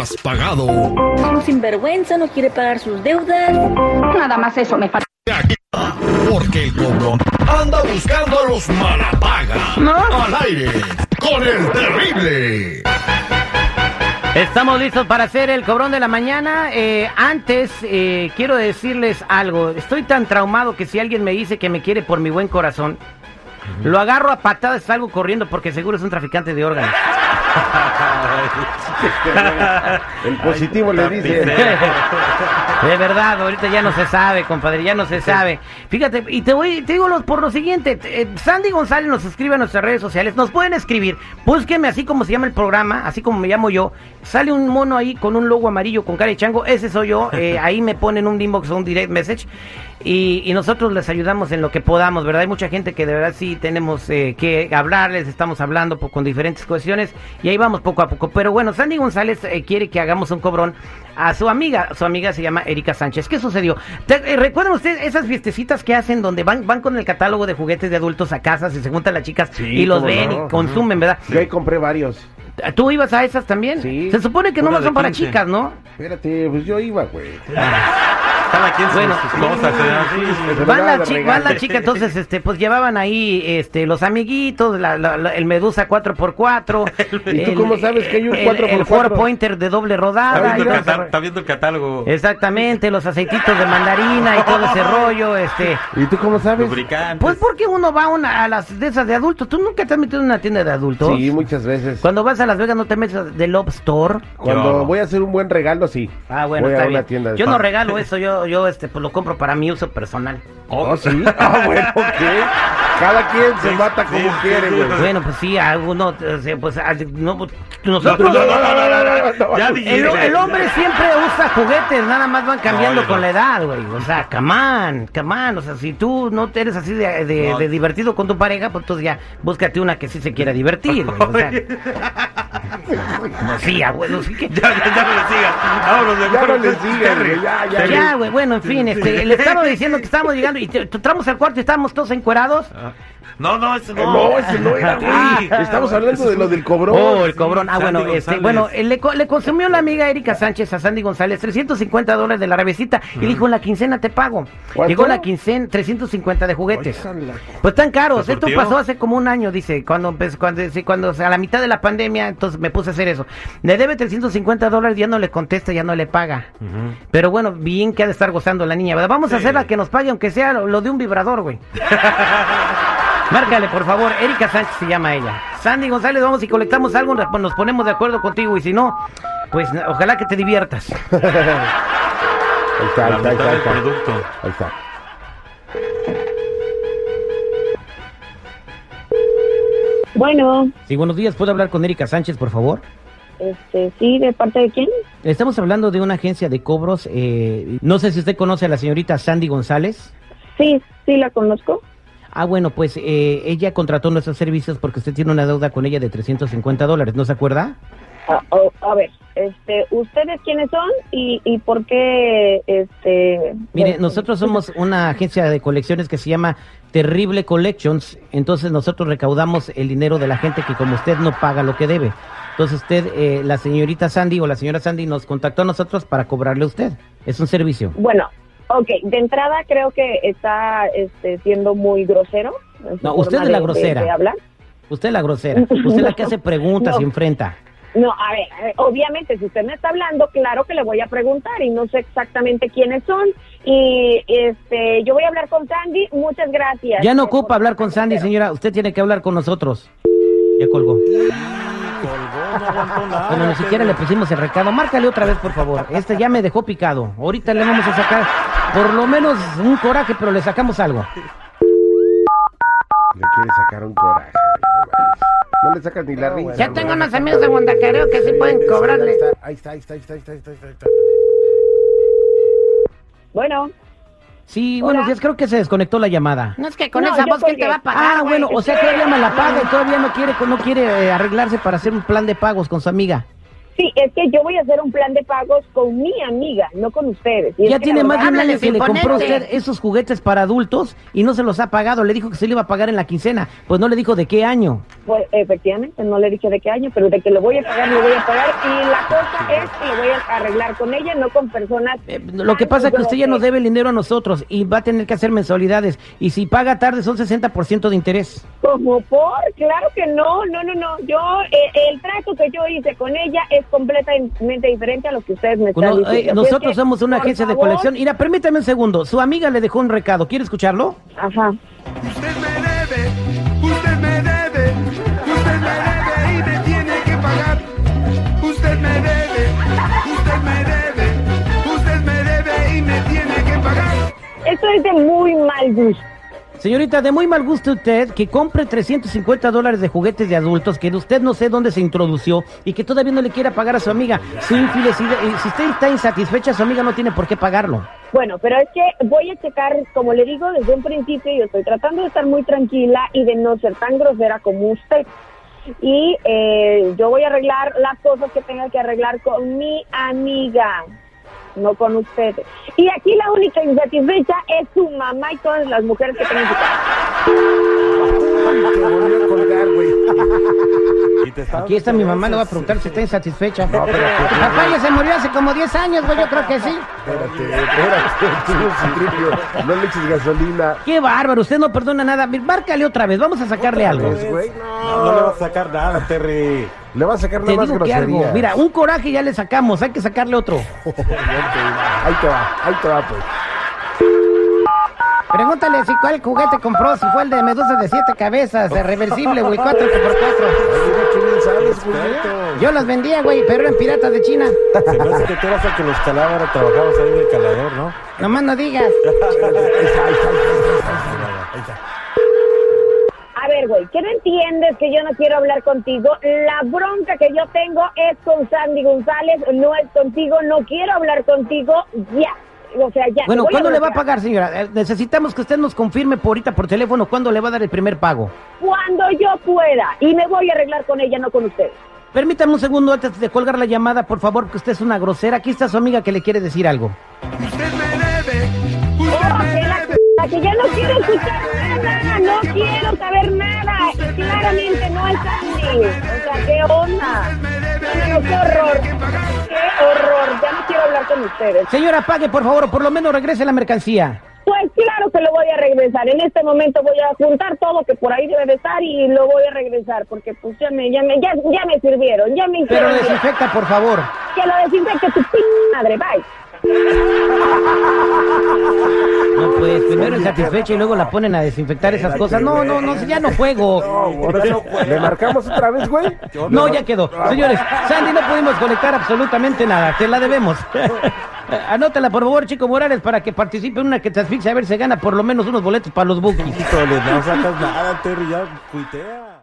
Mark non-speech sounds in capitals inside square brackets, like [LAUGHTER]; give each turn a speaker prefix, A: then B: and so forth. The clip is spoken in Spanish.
A: No has pagado.
B: Un sinvergüenza no quiere pagar sus deudas.
C: Nada más eso me falta.
A: Porque el cobrón anda buscando a los malapagas. Al aire con el terrible.
D: Estamos listos para hacer el cobrón de la mañana. Eh, antes, eh, quiero decirles algo. Estoy tan traumado que si alguien me dice que me quiere por mi buen corazón, lo agarro a patadas y salgo corriendo porque seguro es un traficante de órganos. [LAUGHS]
E: El positivo le dice.
D: De verdad, ahorita ya no se sabe, compadre, ya no se sabe. Fíjate, y te voy, te digo los- por lo siguiente, eh, Sandy González nos escribe a nuestras redes sociales, nos pueden escribir, búsqueme así como se llama el programa, así como me llamo yo, sale un mono ahí con un logo amarillo con cara de chango, ese soy yo, eh, [LAUGHS] ahí me ponen un inbox o un direct message y, y nosotros les ayudamos en lo que podamos, ¿verdad? Hay mucha gente que de verdad sí tenemos eh, que hablarles, estamos hablando con diferentes cuestiones y ahí vamos poco a poco. Pero bueno, Sandy González eh, quiere que hagamos un cobrón a su amiga, su amiga se llama Erika Sánchez. ¿Qué sucedió? Eh, ¿Recuerdan ustedes esas fiestecitas que hacen donde van, van con el catálogo de juguetes de adultos a casas y se juntan las chicas
E: Sí,
D: y los ven
E: no.
D: y consumen, verdad?
E: Yo ahí compré varios.
D: ¿Tú ibas a esas también?
E: Sí.
D: Se supone que no son para
F: 15.
D: chicas, ¿no?
E: Espérate, pues yo iba, güey. [LAUGHS]
F: Cada quien
D: Bueno,
F: sus cosas, ¿eh?
D: Van la,
E: de
D: chi-
E: regalo.
D: van la chica, entonces, este, pues llevaban ahí, este, los amiguitos, la- la- la- el Medusa 4x4. [LAUGHS]
E: ¿Y tú cómo sabes que hay un
D: el-
E: 4x4?
D: El Ford Pointer de doble
F: Está
D: rodada.
F: viendo, el está viendo el catálogo.
D: Exactamente, los aceititos de mandarina y todo ese rollo, este.
E: ¿Y tú cómo sabes?
F: Lubricantes.
D: Pues porque uno va a, una, a las de esas de adultos. ¿Tú nunca te has metido en una tienda de adultos?
E: Sí, muchas veces.
D: Cuando vas a Las Vegas no te metes de Love Store.
E: Cuando voy a hacer un buen regalo, sí.
D: Ah, bueno,
E: voy
D: está
E: a
D: bien.
E: una tienda de
D: Yo no regalo eso, yo, yo, este, pues lo compro para mi uso personal.
E: ¿Oh, sí? [LAUGHS] Ah, bueno, ¿qué? Cada quien se mata como quiere, güey.
D: Bueno, pues sí, alguno, pues, no,
E: No,
D: nosotros,
E: no, no, no, no, no, no, no.
F: Ya
D: el, hombre siempre usa juguetes, nada más van cambiando con la edad, güey. O sea, come on. O sea, si tú no eres así de, de-
F: No.
D: de divertido con tu pareja, pues entonces ya búscate una que sí se quiera divertir, güey. O sea, [LAUGHS] no, sí, abuelo, sí que...
F: Ya, ya, ya no le sigas. Vámonos,
E: Ya
F: mejor.
E: no le sigas, güey, ya, ya.
D: Ya, güey, bueno, en fin, este, le estaba diciendo que estábamos llegando y entramos al cuarto y estábamos todos encuerados.
F: No, no, ese no.
E: No, ese no era, güey. Estamos hablando de lo del cobrón.
D: Oh, el cobrón. Ah,
F: Sandy
D: bueno, este,
F: González.
D: bueno, eh, le, co- le consumió la amiga Erika Sánchez a Sandy González 350 dólares de la revesita y le dijo, en la quincena te pago.
E: ¿Cuánto?
D: Llegó la quincena, 350 de juguetes.
E: Ójala.
D: Pues tan caros.
F: ¿Te
D: Esto
F: surtió?
D: pasó hace como un año, dice, cuando empezó, cuando, sí, cuando o sea, a la mitad de la pandemia, entonces me puse a hacer eso. Le debe 350 dólares, ya no le contesta, ya no le paga. Pero bueno, bien que ha de estar gozando la niña, ¿verdad? Vamos a hacerla que nos pague, aunque sea lo, lo de un vibrador, güey. [LAUGHS] Márcale, por favor. Erika Sánchez se llama ella. Sandy González, vamos y colectamos algo, nos ponemos de acuerdo contigo. Y si no, pues ojalá que te diviertas. [LAUGHS]
E: Ahí está, ahí está, ahí está, ahí está.
F: producto.
E: Ahí está.
C: Bueno,
D: Sí, buenos días. ¿Puedo hablar con Erika Sánchez, por favor?
C: este, sí, ¿de parte de quién?
D: Estamos hablando de una agencia de cobros. eh, no sé si usted conoce a la señorita Sandy González.
C: Sí, sí, la conozco.
D: Ah, bueno, pues eh, ella contrató nuestros servicios porque usted tiene una deuda con ella de 350 dólares, ¿no se acuerda?
C: A, o- a ver, este, ¿ustedes quiénes son y, y por qué, este...
D: Mire,
C: bueno,
D: nosotros somos una agencia de colecciones que se llama Terrible Collections, entonces nosotros recaudamos el dinero de la gente que como usted no paga lo que debe. Entonces usted, eh, la señorita Sandy o la señora Sandy nos contactó a nosotros para cobrarle a usted. Es un servicio.
C: Bueno, ok, de entrada creo que está este, siendo muy grosero.
D: No, usted es la
C: de-
D: grosera.
C: de hablar.
D: Usted es la grosera, usted es la que hace [LAUGHS] preguntas y
C: No.
D: enfrenta.
C: No, a ver, a ver, obviamente, si usted me está hablando, claro que le voy a preguntar y no sé exactamente quiénes son. Y este, yo voy a hablar con Sandy. Muchas gracias.
D: Ya no ocupa hablar con Sandy, señora, usted tiene que hablar con nosotros. Ya colgó. Bueno, ni siquiera le pusimos el recado. Márcale otra vez, por favor. Este ya me dejó picado. Ahorita le vamos a sacar por lo menos un coraje, pero le sacamos algo.
E: Le quiere sacar un coraje. No le sacas ni la risa.
D: Ya tengo unos amigos de Guandacareo que sí pueden cobrarle.
E: Ahí está, ahí está, ahí está, ahí está, ahí está, ahí está, ahí está.
C: Bueno,
D: Sí, buenos
C: Hola.
D: días, creo que se desconectó la llamada.
B: No es que con
C: No,
B: esa
C: yo
B: voz, ¿quién te va a pagar?
D: Ah,
B: güey?
D: bueno, o sea que ella me la paga y todavía no quiere, no quiere eh, arreglarse para hacer un plan de pagos con su amiga.
C: Sí, es que yo voy a hacer un plan de pagos con mi amiga, no con ustedes. Y
D: Ya tiene más de un año que le compró usted esos juguetes para adultos y no se los ha pagado. Le dijo que se le iba a pagar en la quincena. Pues no le dijo de qué año.
C: Pues efectivamente, no le dije de qué año, pero de que lo voy a pagar, lo voy a pagar. Y la cosa es que lo voy a arreglar con ella, no con personas.
D: Eh, lo que pasa es que usted ya nos debe el dinero a nosotros y va a tener que hacer mensualidades. Y si paga tarde son 60% de interés.
C: Como por, claro que no, no, no, no. Yo, eh, el trato que yo hice con ella es completamente diferente a lo que ustedes me están
D: eh,
C: es
D: nosotros
C: que,
D: somos una agencia de colección. Mira, permítame un segundo. Su amiga le dejó un recado. ¿Quiere escucharlo?
C: Ajá.
G: Usted me debe, usted me debe,
C: es de muy mal gusto.
D: Señorita, de muy mal gusto usted que compre 350 dólares de juguetes de adultos que usted no sé dónde se introdució y que todavía no le quiera pagar a su amiga. Su infelicidad, si usted está insatisfecha, su amiga no tiene por qué pagarlo.
C: Bueno, pero es que voy a checar, como le digo desde un principio, yo estoy tratando de estar muy tranquila y de no ser tan grosera como usted. Y eh, yo voy a arreglar las cosas que tenga que arreglar con mi amiga, no con ustedes. Y aquí la única insatisfecha es su mamá y todas las mujeres que tienen su casa.
E: Te volvió a colgar, güey. [LAUGHS]
F: Y te estaba-
D: Aquí está mi mamá, le voy a preguntar si está insatisfecha.
E: No, espérate.
D: Papá ya se murió hace como 10 años, güey, yo creo que sí.
E: Espérate, espérate, [LAUGHS] tú. No le eches gasolina.
D: Qué bárbaro, usted no perdona nada. Márcale otra vez, vamos a sacarle algo.
E: Pues, güey,
F: No, no le vas a sacar nada, Terry.
E: Le va a sacar nada más grosería.
D: Mira, un coraje ya le sacamos, hay que sacarle otro. [LAUGHS]
E: Ahí te va, ahí te va, pues.
D: Pregúntale si cuál juguete compró, si fue el de medusa de siete cabezas, de reversible, güey, 4 por 4
E: Mira qué bien sabes, güey.
D: Yo las vendía, güey, pero eran piratas de China.
F: Se me hace que tú eras el que los calaba, ahora trabajabas ahí en el calador, ¿no?
D: Nomás no digas. [LAUGHS]
E: Ahí está, ahí está, ahí está, ahí está, ahí está.
C: A ver, güey, ¿qué no entiendes que yo no quiero hablar contigo? La bronca que yo tengo es con Sandy González, no es contigo, no quiero hablar contigo ya. O sea, ya.
D: Bueno,
C: a
D: ¿cuándo le va a pagar, señora? Eh, Necesitamos que usted nos confirme por ahorita por teléfono cuándo le va a dar el primer pago.
C: Cuando yo pueda. Y me voy a arreglar con ella, no con ustedes.
D: Permítame un segundo antes de colgar la llamada, por favor, que usted es una grosera. Aquí está su amiga que le quiere decir algo.
G: Usted me debe, usted
C: Oh,
G: me debe.
C: Que ya no quiero escuchar nada, no quiero saber nada. Claramente no es Sandy. O sea, ¿qué onda? No, no, qué horror. Qué horror. Ya no quiero hablar con ustedes.
D: Señora, pague, por favor, o por lo menos regrese la mercancía.
C: Pues claro que lo voy a regresar. En este momento voy a juntar todo que por ahí debe de estar y lo voy a regresar porque pues ya me, ya me, ya, ya me sirvieron, ya me
D: Pero desinfecta, por favor.
C: Que lo desinfecte tu p madre, bye.
D: No, pues, primero insatisfecha y luego la ponen a desinfectar esas cosas. No, no, no, ya no juego.
E: ¿Le marcamos otra vez, güey?
D: No, ya quedó. Señores, Sandy, no pudimos conectar absolutamente nada. Te la debemos. [LAUGHS] Anótala, por favor, Chico Morales, para que participe en una que te asfixia a ver si gana por lo menos unos boletos para los bookies.
F: No sacas nada, Terry, ya cuitea.